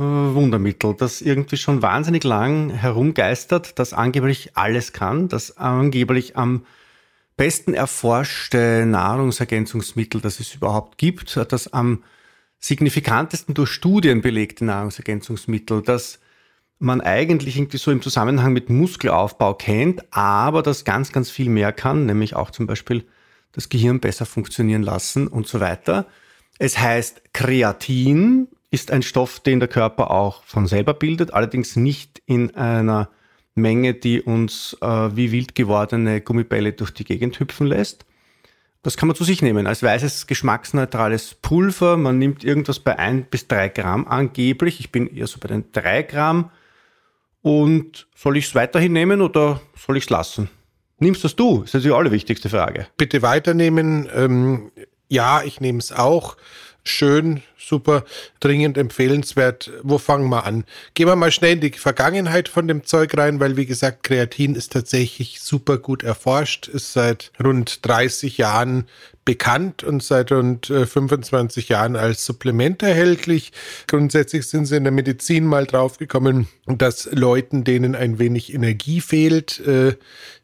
Wundermittel, das irgendwie schon wahnsinnig lang herumgeistert, das angeblich alles kann, das angeblich am besten erforschte Nahrungsergänzungsmittel, das es überhaupt gibt, das am signifikantesten durch Studien belegte Nahrungsergänzungsmittel, das man eigentlich irgendwie so im Zusammenhang mit Muskelaufbau kennt, aber das ganz, ganz viel mehr kann, nämlich auch zum Beispiel das Gehirn besser funktionieren lassen und so weiter. Es heißt Kreatin, ist ein Stoff, den der Körper auch von selber bildet, allerdings nicht in einer Menge, die uns äh, wie wild gewordene Gummibälle durch die Gegend hüpfen lässt. Das kann man zu sich nehmen als weißes, geschmacksneutrales Pulver. Man nimmt irgendwas bei ein bis drei Gramm angeblich. Ich bin eher so bei den drei Gramm. Und soll ich es weiterhin nehmen oder soll ich es lassen? Nimmst das du? Das ist die allerwichtigste Frage. Bitte weiternehmen. Ähm, ja, ich nehme es auch schön, super, dringend empfehlenswert. Wo fangen wir an? Gehen wir mal schnell in die Vergangenheit von dem Zeug rein, weil wie gesagt, Kreatin ist tatsächlich super gut erforscht, ist seit rund 30 Jahren bekannt und seit rund 25 äh, Jahren als Supplement erhältlich. Grundsätzlich sind sie in der Medizin mal draufgekommen, dass Leuten, denen ein wenig Energie fehlt, äh,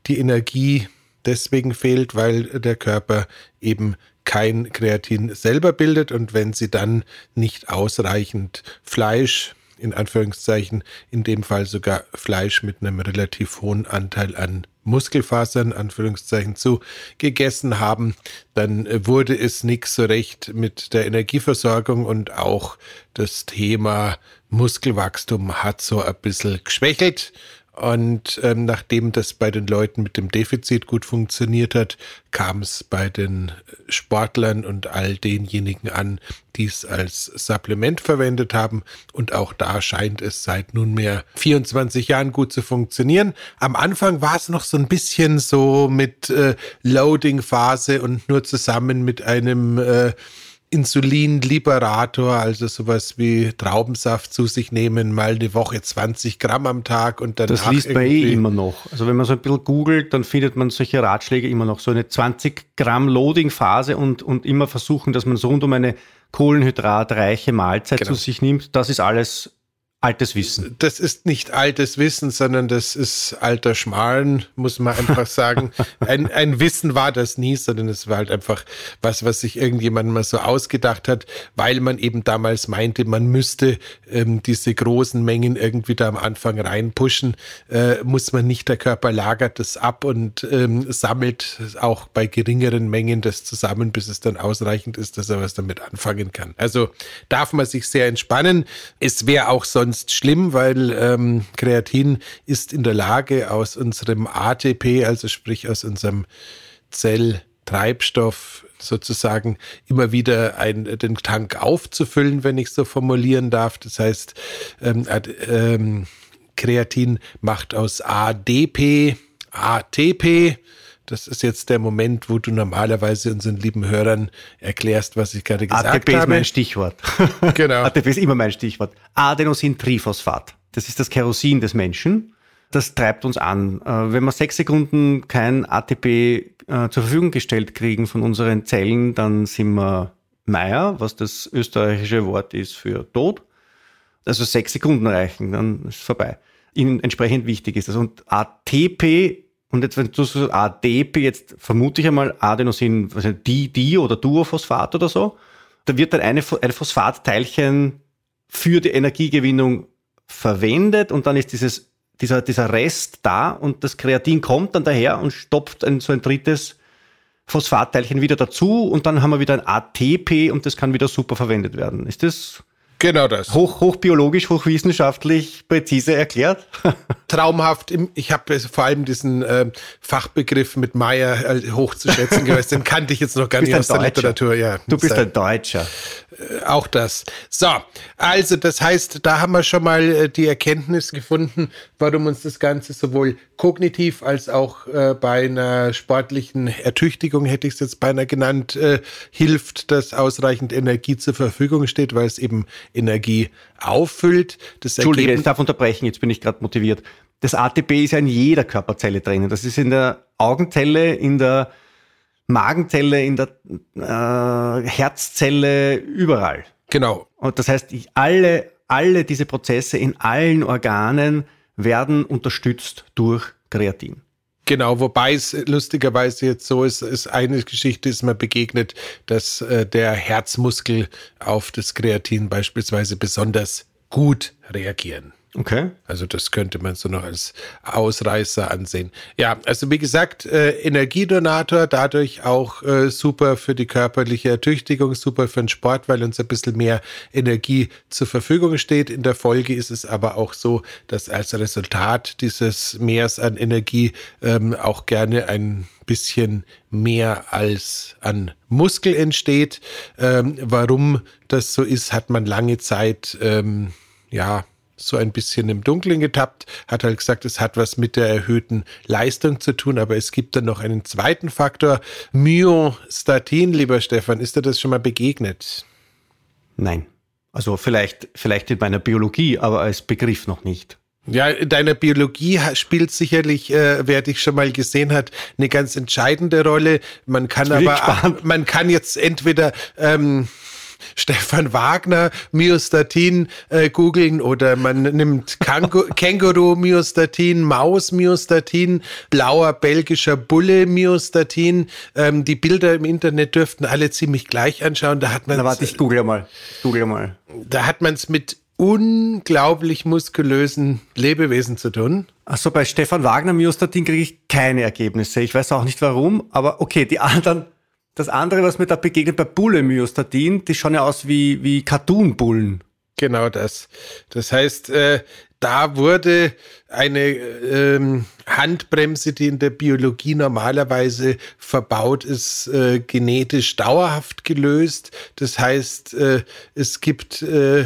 die Energie deswegen fehlt, weil der Körper eben kein Kreatin selber bildet und wenn sie dann nicht ausreichend Fleisch, in Anführungszeichen, in dem Fall sogar Fleisch mit einem relativ hohen Anteil an Muskelfasern, Anführungszeichen, zu gegessen haben, dann wurde es nix so recht mit der Energieversorgung und auch das Thema Muskelwachstum hat so ein bisschen geschwächelt und ähm, nachdem das bei den Leuten mit dem Defizit gut funktioniert hat, kam es bei den Sportlern und all denjenigen an, die es als Supplement verwendet haben. Und auch da scheint es seit nunmehr 24 Jahren gut zu funktionieren. Am Anfang war es noch so ein bisschen so mit äh, Loading-Phase und nur zusammen mit einem äh, Insulinliberator, also sowas wie Traubensaft zu sich nehmen, mal eine Woche 20 Gramm am Tag und dann. Das liest man eh immer noch. Also wenn man so ein bisschen googelt, dann findet man solche Ratschläge immer noch. So eine 20 Gramm Loading-Phase und, und immer versuchen, dass man so rund um eine kohlenhydratreiche Mahlzeit genau. zu sich nimmt. Das ist alles altes Wissen. Das ist nicht altes Wissen, sondern das ist alter Schmalen, muss man einfach sagen. ein, ein Wissen war das nie, sondern es war halt einfach was, was sich irgendjemand mal so ausgedacht hat, weil man eben damals meinte, man müsste ähm, diese großen Mengen irgendwie da am Anfang reinpushen. Äh, muss man nicht, der Körper lagert das ab und ähm, sammelt auch bei geringeren Mengen das zusammen, bis es dann ausreichend ist, dass er was damit anfangen kann. Also darf man sich sehr entspannen. Es wäre auch sonst sonst schlimm, weil ähm, Kreatin ist in der Lage, aus unserem ATP, also sprich aus unserem Zelltreibstoff, sozusagen immer wieder ein, den Tank aufzufüllen, wenn ich so formulieren darf. Das heißt, ähm, ähm, Kreatin macht aus ADP ATP. Das ist jetzt der Moment, wo du normalerweise unseren lieben Hörern erklärst, was ich gerade gesagt ATP habe. ATP ist mein Stichwort. Genau. ATP ist immer mein Stichwort. Adenosintriphosphat. Das ist das Kerosin des Menschen. Das treibt uns an. Äh, wenn wir sechs Sekunden kein ATP äh, zur Verfügung gestellt kriegen von unseren Zellen, dann sind wir Meier, was das österreichische Wort ist für tot. Also sechs Sekunden reichen, dann ist es vorbei. Ihnen entsprechend wichtig ist das. Und ATP und jetzt, wenn du so ADP, jetzt vermute ich einmal Adenosin, also Di, Di oder Duophosphat oder so. da wird dann eine, ein Phosphatteilchen für die Energiegewinnung verwendet und dann ist dieses, dieser, dieser Rest da und das Kreatin kommt dann daher und stopft ein, so ein drittes Phosphatteilchen wieder dazu und dann haben wir wieder ein ATP und das kann wieder super verwendet werden. Ist das Genau das. Hoch, hochbiologisch, hochwissenschaftlich präzise erklärt. Traumhaft. Ich habe vor allem diesen äh, Fachbegriff mit Meyer äh, hochzuschätzen gewusst. Den kannte ich jetzt noch gar nicht aus der Literatur. Ja, du bist ein Deutscher. Äh, auch das. So, also das heißt, da haben wir schon mal äh, die Erkenntnis gefunden, warum uns das Ganze sowohl kognitiv als auch äh, bei einer sportlichen Ertüchtigung, hätte ich es jetzt beinahe genannt, äh, hilft, dass ausreichend Energie zur Verfügung steht, weil es eben Energie auffüllt. Das Entschuldige, ich darf unterbrechen, jetzt bin ich gerade motiviert. Das ATP ist ja in jeder Körperzelle drinnen. Das ist in der Augenzelle, in der Magenzelle, in der äh, Herzzelle, überall. Genau. Und das heißt, ich, alle, alle diese Prozesse in allen Organen werden unterstützt durch Kreatin. Genau, wobei es lustigerweise jetzt so ist, ist eine Geschichte ist mir begegnet, dass äh, der Herzmuskel auf das Kreatin beispielsweise besonders gut reagieren. Okay. Also das könnte man so noch als Ausreißer ansehen. Ja, also wie gesagt, äh, Energiedonator, dadurch auch äh, super für die körperliche Ertüchtigung, super für den Sport, weil uns ein bisschen mehr Energie zur Verfügung steht. In der Folge ist es aber auch so, dass als Resultat dieses Mehrs an Energie ähm, auch gerne ein bisschen mehr als an Muskel entsteht. Ähm, warum das so ist, hat man lange Zeit ähm, ja so ein bisschen im Dunkeln getappt, hat halt gesagt, es hat was mit der erhöhten Leistung zu tun, aber es gibt dann noch einen zweiten Faktor, Myostatin, lieber Stefan, ist dir das schon mal begegnet? Nein. Also vielleicht, vielleicht in meiner Biologie, aber als Begriff noch nicht. Ja, in deiner Biologie spielt sicherlich, äh, wer dich schon mal gesehen hat, eine ganz entscheidende Rolle. Man kann aber, man kann jetzt entweder ähm, Stefan Wagner Myostatin äh, googeln oder man nimmt Känguru Myostatin, Maus Myostatin, blauer belgischer Bulle Myostatin. Ähm, die Bilder im Internet dürften alle ziemlich gleich anschauen. Da hat man. Na, warte, ich google mal. google mal. Da hat man es mit unglaublich muskulösen Lebewesen zu tun. Achso, bei Stefan Wagner Myostatin kriege ich keine Ergebnisse. Ich weiß auch nicht warum, aber okay, die anderen das andere, was mir da begegnet bei Bulle-Myostatin, die schauen ja aus wie, wie Cartoon-Bullen. Genau das. Das heißt, äh, da wurde eine ähm, Handbremse, die in der Biologie normalerweise verbaut ist, äh, genetisch dauerhaft gelöst. Das heißt, äh, es gibt äh,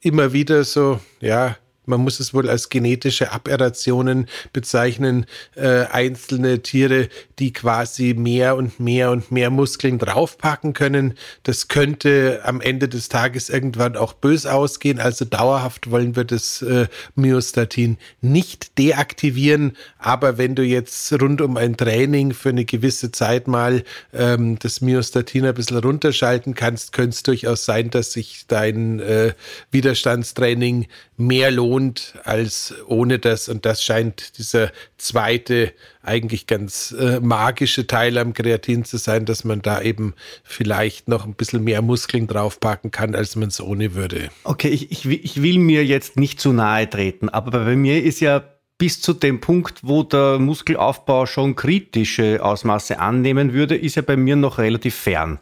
immer wieder so, ja, man muss es wohl als genetische Aberrationen bezeichnen, äh, einzelne Tiere, die quasi mehr und mehr und mehr Muskeln draufpacken können. Das könnte am Ende des Tages irgendwann auch bös ausgehen. Also dauerhaft wollen wir das äh, Myostatin nicht deaktivieren. Aber wenn du jetzt rund um ein Training für eine gewisse Zeit mal ähm, das Myostatin ein bisschen runterschalten kannst, könnte es durchaus sein, dass sich dein äh, Widerstandstraining mehr lohnt als ohne das. Und das scheint dieser zweite, eigentlich ganz äh, magische Teil am Kreatin zu sein, dass man da eben vielleicht noch ein bisschen mehr Muskeln draufpacken kann, als man es ohne würde. Okay, ich, ich, ich will mir jetzt nicht zu nahe treten, aber bei mir ist ja bis zu dem Punkt, wo der Muskelaufbau schon kritische Ausmaße annehmen würde, ist er bei mir noch relativ fern.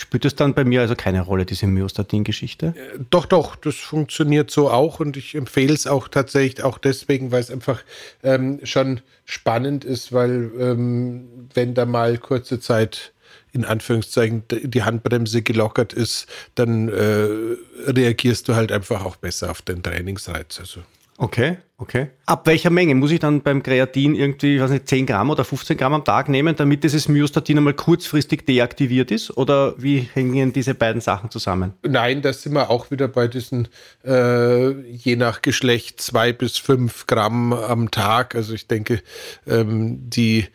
Spielt es dann bei mir also keine Rolle, diese Myostatin-Geschichte? Äh, doch, doch, das funktioniert so auch und ich empfehle es auch tatsächlich auch deswegen, weil es einfach ähm, schon spannend ist, weil ähm, wenn da mal kurze Zeit in Anführungszeichen die Handbremse gelockert ist, dann äh, reagierst du halt einfach auch besser auf den Trainingsreiz. Also Okay, okay. Ab welcher Menge muss ich dann beim Kreatin irgendwie, ich weiß nicht, 10 Gramm oder 15 Gramm am Tag nehmen, damit dieses Myostatin einmal kurzfristig deaktiviert ist? Oder wie hängen diese beiden Sachen zusammen? Nein, da sind wir auch wieder bei diesen, äh, je nach Geschlecht, zwei bis fünf Gramm am Tag. Also ich denke, ähm, die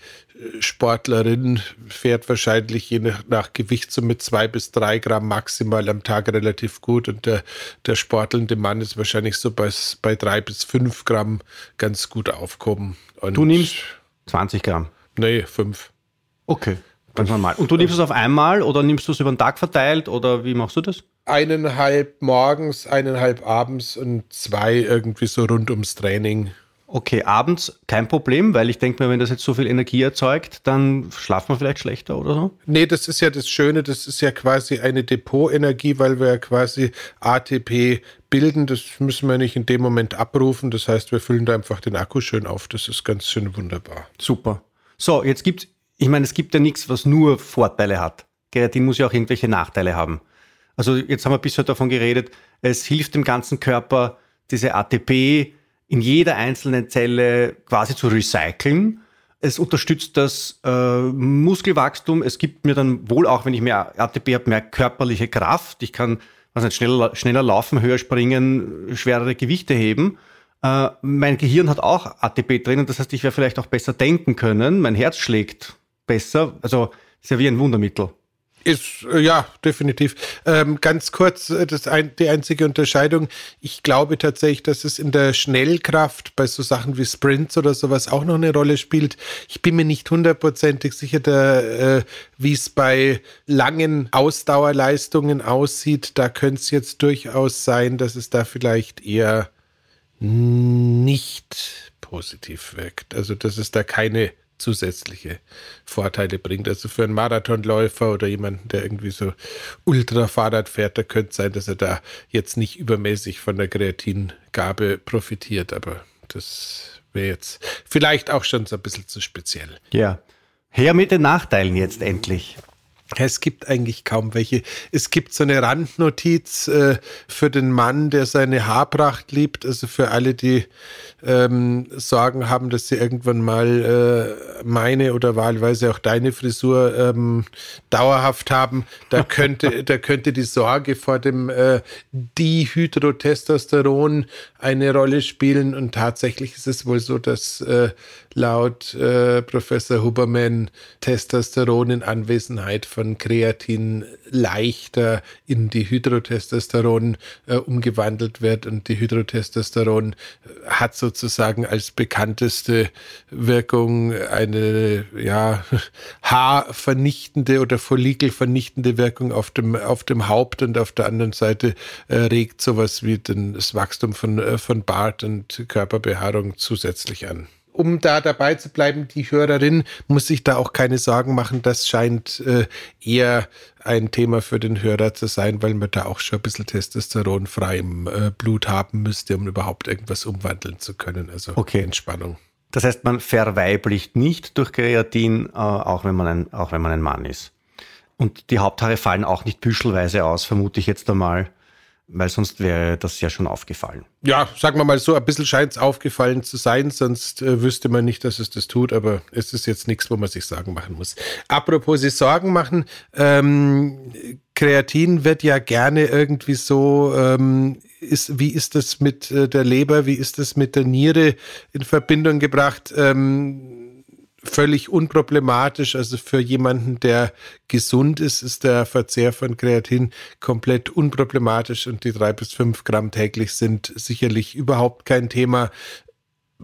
Sportlerin fährt wahrscheinlich je nach, nach, Gewicht so mit zwei bis drei Gramm maximal am Tag relativ gut und der, der sportelnde Mann ist wahrscheinlich so bei, bei drei bis fünf Gramm ganz gut aufkommen. Und du nimmst 20 Gramm? Nee, fünf. Okay. Ganz normal. Und du nimmst es auf einmal oder nimmst du es über den Tag verteilt oder wie machst du das? Eineinhalb morgens, eineinhalb abends und zwei irgendwie so rund ums Training. Okay, abends kein Problem, weil ich denke mir, wenn das jetzt so viel Energie erzeugt, dann schlaft man vielleicht schlechter oder so? Nee, das ist ja das Schöne, das ist ja quasi eine Depotenergie, weil wir ja quasi ATP bilden. Das müssen wir nicht in dem Moment abrufen. Das heißt, wir füllen da einfach den Akku schön auf. Das ist ganz schön wunderbar. Super. So, jetzt gibt's, ich meine, es gibt ja nichts, was nur Vorteile hat. Kreatin muss ja auch irgendwelche Nachteile haben. Also jetzt haben wir bisher davon geredet, es hilft dem ganzen Körper, diese ATP in jeder einzelnen Zelle quasi zu recyceln. Es unterstützt das äh, Muskelwachstum. Es gibt mir dann wohl auch, wenn ich mehr ATP habe, mehr körperliche Kraft. Ich kann nicht, schneller, schneller laufen, höher springen, schwerere Gewichte heben. Äh, mein Gehirn hat auch ATP drin und das heißt, ich werde vielleicht auch besser denken können. Mein Herz schlägt besser. Also ist ja wie ein Wundermittel. Ist, äh, ja, definitiv. Ähm, ganz kurz, äh, das ein, die einzige Unterscheidung. Ich glaube tatsächlich, dass es in der Schnellkraft bei so Sachen wie Sprints oder sowas auch noch eine Rolle spielt. Ich bin mir nicht hundertprozentig sicher, äh, wie es bei langen Ausdauerleistungen aussieht. Da könnte es jetzt durchaus sein, dass es da vielleicht eher nicht positiv wirkt. Also, dass es da keine zusätzliche Vorteile bringt. Also für einen Marathonläufer oder jemanden, der irgendwie so Ultrafahrrad fährt, da könnte sein, dass er da jetzt nicht übermäßig von der Kreatingabe profitiert, aber das wäre jetzt vielleicht auch schon so ein bisschen zu speziell. Ja. Her mit den Nachteilen jetzt endlich. Es gibt eigentlich kaum welche. Es gibt so eine Randnotiz äh, für den Mann, der seine Haarpracht liebt, also für alle, die ähm, Sorgen haben, dass sie irgendwann mal äh, meine oder wahlweise auch deine Frisur ähm, dauerhaft haben. Da könnte, da könnte die Sorge vor dem äh, Dihydrotestosteron eine Rolle spielen. Und tatsächlich ist es wohl so, dass äh, laut äh, Professor Huberman Testosteron in Anwesenheit von Kreatin leichter in die Hydrotestosteron äh, umgewandelt wird. Und die Hydrotestosteron äh, hat sozusagen als bekannteste Wirkung eine ja, haarvernichtende oder follikelvernichtende Wirkung auf dem, auf dem Haupt und auf der anderen Seite äh, regt sowas wie den, das Wachstum von, äh, von Bart und Körperbehaarung zusätzlich an um da dabei zu bleiben, die Hörerin muss sich da auch keine Sorgen machen. Das scheint äh, eher ein Thema für den Hörer zu sein, weil man da auch schon ein bisschen Testosteron frei im äh, Blut haben müsste, um überhaupt irgendwas umwandeln zu können. Also okay. Entspannung. Das heißt, man verweiblicht nicht durch Kreatin, äh, auch, wenn man ein, auch wenn man ein Mann ist. Und die Haupthaare fallen auch nicht büschelweise aus, vermute ich jetzt einmal weil sonst wäre das ja schon aufgefallen. Ja, sagen wir mal so, ein bisschen scheint es aufgefallen zu sein, sonst äh, wüsste man nicht, dass es das tut, aber es ist jetzt nichts, wo man sich Sorgen machen muss. Apropos sich Sorgen machen, ähm, Kreatin wird ja gerne irgendwie so, ähm, ist, wie ist das mit äh, der Leber, wie ist das mit der Niere in Verbindung gebracht? Ähm, völlig unproblematisch. Also für jemanden, der gesund ist, ist der Verzehr von Kreatin komplett unproblematisch und die drei bis fünf Gramm täglich sind sicherlich überhaupt kein Thema.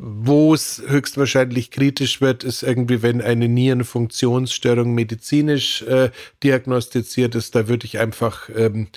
Wo es höchstwahrscheinlich kritisch wird, ist irgendwie, wenn eine Nierenfunktionsstörung medizinisch äh, diagnostiziert ist. Da würde ich einfach ähm,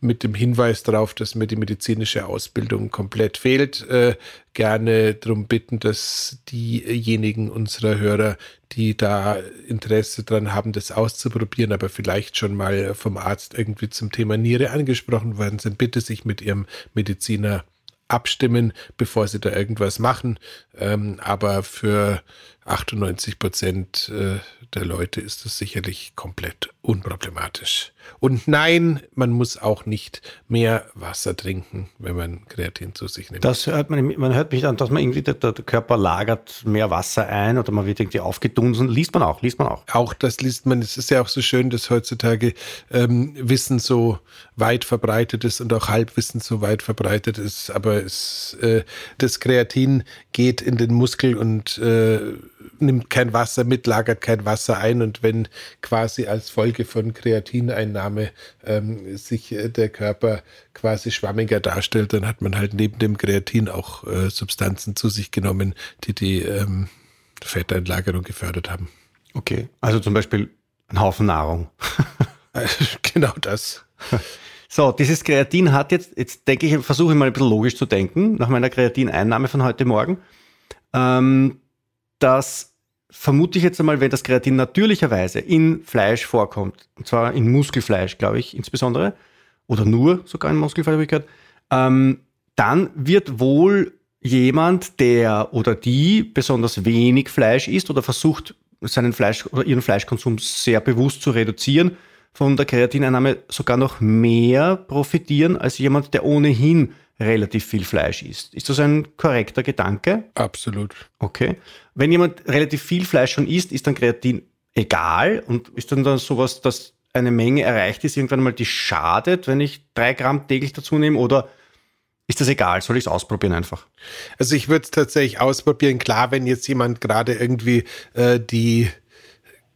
mit dem Hinweis darauf, dass mir die medizinische Ausbildung komplett fehlt, äh, gerne darum bitten, dass diejenigen unserer Hörer, die da Interesse dran haben, das auszuprobieren, aber vielleicht schon mal vom Arzt irgendwie zum Thema Niere angesprochen worden sind, bitte sich mit ihrem Mediziner abstimmen, bevor sie da irgendwas machen. Ähm, aber für 98 Prozent äh, der Leute ist das sicherlich komplett unproblematisch. Und nein, man muss auch nicht mehr Wasser trinken, wenn man Kreatin zu sich nimmt. Das hört man, man hört mich an, dass man irgendwie der, der, Körper lagert mehr Wasser ein oder man wird irgendwie aufgedunsen. Liest man auch, liest man auch. Auch das liest man. Es ist ja auch so schön, dass heutzutage ähm, Wissen so weit verbreitet ist und auch Halbwissen so weit verbreitet ist. Aber es, äh, das Kreatin geht in den Muskel und äh, nimmt kein Wasser mit, lagert kein Wasser ein und wenn quasi als Folge von Kreatineinnahme ähm, sich äh, der Körper quasi schwammiger darstellt, dann hat man halt neben dem Kreatin auch äh, Substanzen zu sich genommen, die die ähm, Fetteinlagerung gefördert haben. Okay, also zum Beispiel ein Haufen Nahrung. genau das. So, dieses Kreatin hat jetzt, jetzt denke ich, versuche ich mal ein bisschen logisch zu denken, nach meiner Kreatineinnahme von heute Morgen. Ähm, das vermute ich jetzt einmal, wenn das Kreatin natürlicherweise in Fleisch vorkommt, und zwar in Muskelfleisch, glaube ich, insbesondere, oder nur sogar in Muskelfleisch, ähm, dann wird wohl jemand, der oder die besonders wenig Fleisch isst oder versucht, seinen Fleisch oder ihren Fleischkonsum sehr bewusst zu reduzieren, von der Kreatineinnahme sogar noch mehr profitieren als jemand, der ohnehin relativ viel Fleisch isst. Ist das ein korrekter Gedanke? Absolut. Okay. Wenn jemand relativ viel Fleisch schon isst, ist dann Kreatin egal und ist dann, dann sowas, dass eine Menge erreicht ist, irgendwann mal die schadet, wenn ich drei Gramm täglich dazu nehme oder ist das egal? Soll ich es ausprobieren einfach? Also ich würde es tatsächlich ausprobieren. Klar, wenn jetzt jemand gerade irgendwie äh, die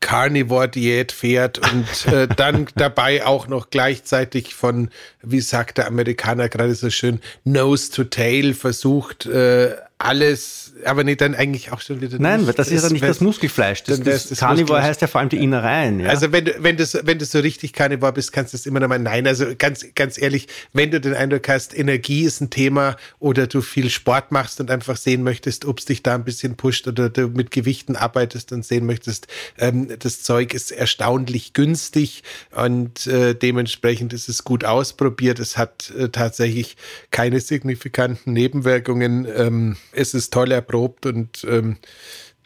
Carnivore-Diät fährt und äh, dann dabei auch noch gleichzeitig von, wie sagt der Amerikaner gerade so schön, Nose to Tail versucht, äh, alles, aber nicht dann eigentlich auch schon wieder. Nein, nicht, das ist ja nicht das Muskelfleisch. Das, das, das Carnivore heißt ja vor allem die Innereien. Ja? Also wenn du, wenn du, wenn du so richtig Carnivore bist, kannst du das immer noch mal. Nein, also ganz, ganz ehrlich, wenn du den Eindruck hast, Energie ist ein Thema oder du viel Sport machst und einfach sehen möchtest, ob es dich da ein bisschen pusht oder du mit Gewichten arbeitest und sehen möchtest, ähm, das Zeug ist erstaunlich günstig und äh, dementsprechend ist es gut ausprobiert. Es hat äh, tatsächlich keine signifikanten Nebenwirkungen. Ähm, es ist toll erprobt und ähm,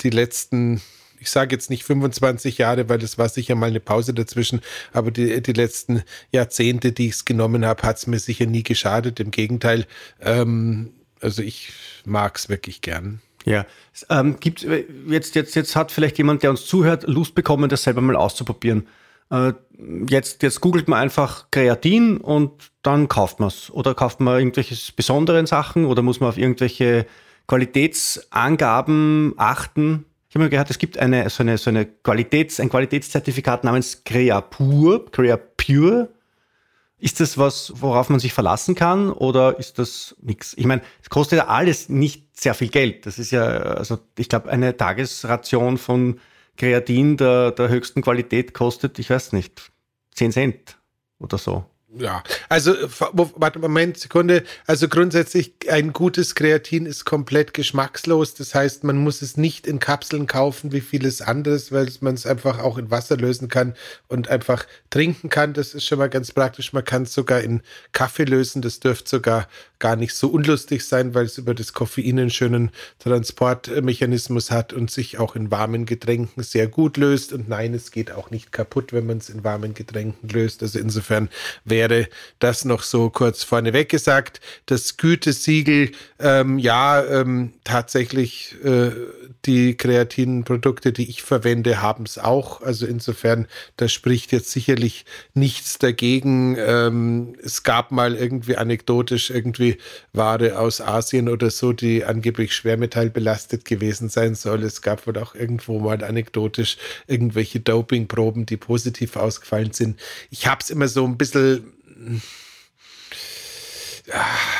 die letzten, ich sage jetzt nicht 25 Jahre, weil das war sicher mal eine Pause dazwischen, aber die, die letzten Jahrzehnte, die ich es genommen habe, hat es mir sicher nie geschadet. Im Gegenteil, ähm, also ich mag es wirklich gern. Ja, ähm, gibt äh, jetzt, jetzt, jetzt hat vielleicht jemand, der uns zuhört, Lust bekommen, das selber mal auszuprobieren. Äh, jetzt, jetzt googelt man einfach Kreatin und dann kauft man es. Oder kauft man irgendwelche besonderen Sachen oder muss man auf irgendwelche Qualitätsangaben achten. Ich habe mal gehört, es gibt eine, so eine, so eine Qualitäts, ein Qualitätszertifikat namens Creapure, Creapure. Ist das was, worauf man sich verlassen kann oder ist das nichts? Ich meine, es kostet ja alles nicht sehr viel Geld. Das ist ja, also ich glaube, eine Tagesration von Kreatin der, der höchsten Qualität kostet, ich weiß nicht, 10 Cent oder so ja, also warte Moment, Sekunde. Also grundsätzlich ein gutes Kreatin ist komplett geschmackslos. Das heißt, man muss es nicht in Kapseln kaufen wie vieles anderes, weil man es einfach auch in Wasser lösen kann und einfach trinken kann. Das ist schon mal ganz praktisch. Man kann es sogar in Kaffee lösen. Das dürfte sogar gar nicht so unlustig sein, weil es über das Koffein einen schönen Transportmechanismus hat und sich auch in warmen Getränken sehr gut löst. Und nein, es geht auch nicht kaputt, wenn man es in warmen Getränken löst. Also insofern wäre das noch so kurz vorneweg gesagt. Das Gütesiegel, ähm, ja, ähm, tatsächlich äh, die kreativen Produkte, die ich verwende, haben es auch. Also insofern, da spricht jetzt sicherlich nichts dagegen. Ähm, es gab mal irgendwie anekdotisch irgendwie Ware aus Asien oder so, die angeblich schwermetallbelastet gewesen sein soll. Es gab wohl auch irgendwo mal anekdotisch irgendwelche Dopingproben, die positiv ausgefallen sind. Ich habe es immer so ein bisschen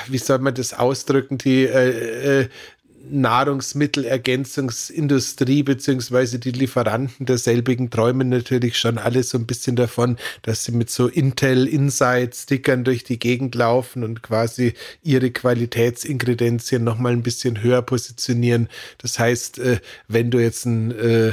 wie soll man das ausdrücken, die äh, äh, Nahrungsmittelergänzungsindustrie beziehungsweise die Lieferanten derselbigen träumen natürlich schon alle so ein bisschen davon, dass sie mit so Intel Insight Stickern durch die Gegend laufen und quasi ihre Qualitätsingredienzien noch mal ein bisschen höher positionieren. Das heißt, äh, wenn du jetzt ein äh,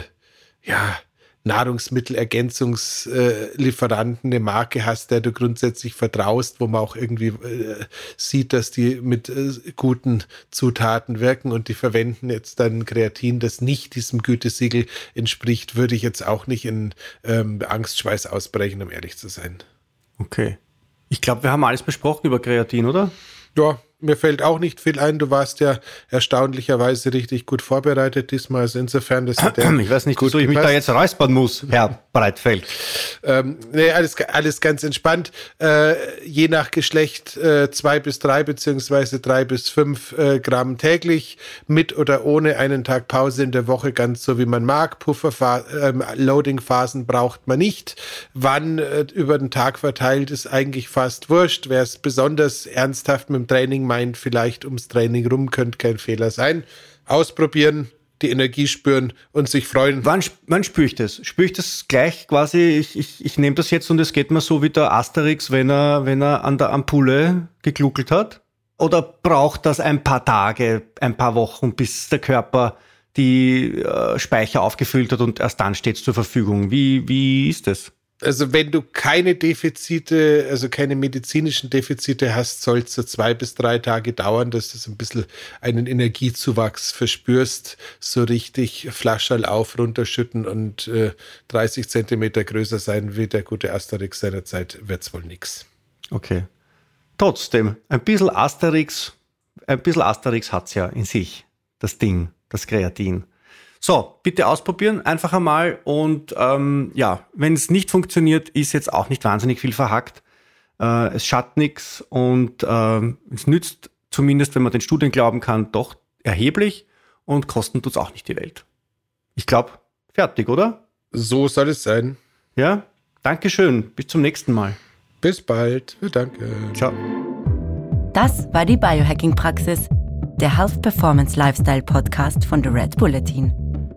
ja Nahrungsmittelergänzungslieferanten eine Marke hast, der du grundsätzlich vertraust, wo man auch irgendwie äh, sieht, dass die mit äh, guten Zutaten wirken und die verwenden jetzt dann Kreatin, das nicht diesem Gütesiegel entspricht, würde ich jetzt auch nicht in ähm, Angstschweiß ausbrechen, um ehrlich zu sein. Okay. Ich glaube, wir haben alles besprochen über Kreatin, oder? Ja, mir fällt auch nicht viel ein. Du warst ja erstaunlicherweise richtig gut vorbereitet diesmal. Also insofern, dass ich weiß nicht, wieso ich mich da jetzt räuspern muss, Herr Breitfeld. Ähm, nee, alles, alles ganz entspannt. Äh, je nach Geschlecht äh, zwei bis drei beziehungsweise drei bis fünf äh, Gramm täglich mit oder ohne einen Tag Pause in der Woche, ganz so wie man mag. Puffer, ähm, Loading-Phasen braucht man nicht. Wann äh, über den Tag verteilt ist eigentlich fast wurscht. Wer es besonders ernsthaft mit dem Training meint, vielleicht ums Training rum, könnte kein Fehler sein. Ausprobieren, die Energie spüren und sich freuen. Wann, wann spüre ich das? Spüre ich das gleich quasi, ich, ich, ich nehme das jetzt und es geht mir so wie der Asterix, wenn er, wenn er an der Ampulle gegluckelt hat? Oder braucht das ein paar Tage, ein paar Wochen, bis der Körper die äh, Speicher aufgefüllt hat und erst dann steht es zur Verfügung? Wie, wie ist das? Also wenn du keine Defizite, also keine medizinischen Defizite hast, soll es so zwei bis drei Tage dauern, dass du so ein bisschen einen Energiezuwachs verspürst, so richtig Flascherl auf, runterschütten und äh, 30 Zentimeter größer sein wie der gute Asterix seiner Zeit, wird's wohl nix. Okay. Trotzdem, ein bisschen Asterix, ein bisschen Asterix hat's ja in sich, das Ding, das Kreatin. So, bitte ausprobieren, einfach einmal. Und ähm, ja, wenn es nicht funktioniert, ist jetzt auch nicht wahnsinnig viel verhackt. Äh, es schadet nichts und äh, es nützt zumindest, wenn man den Studien glauben kann, doch erheblich und kosten tut es auch nicht die Welt. Ich glaube, fertig, oder? So soll es sein. Ja, Dankeschön. Bis zum nächsten Mal. Bis bald. Danke. Ciao. Das war die Biohacking-Praxis, der Health Performance Lifestyle Podcast von The Red Bulletin.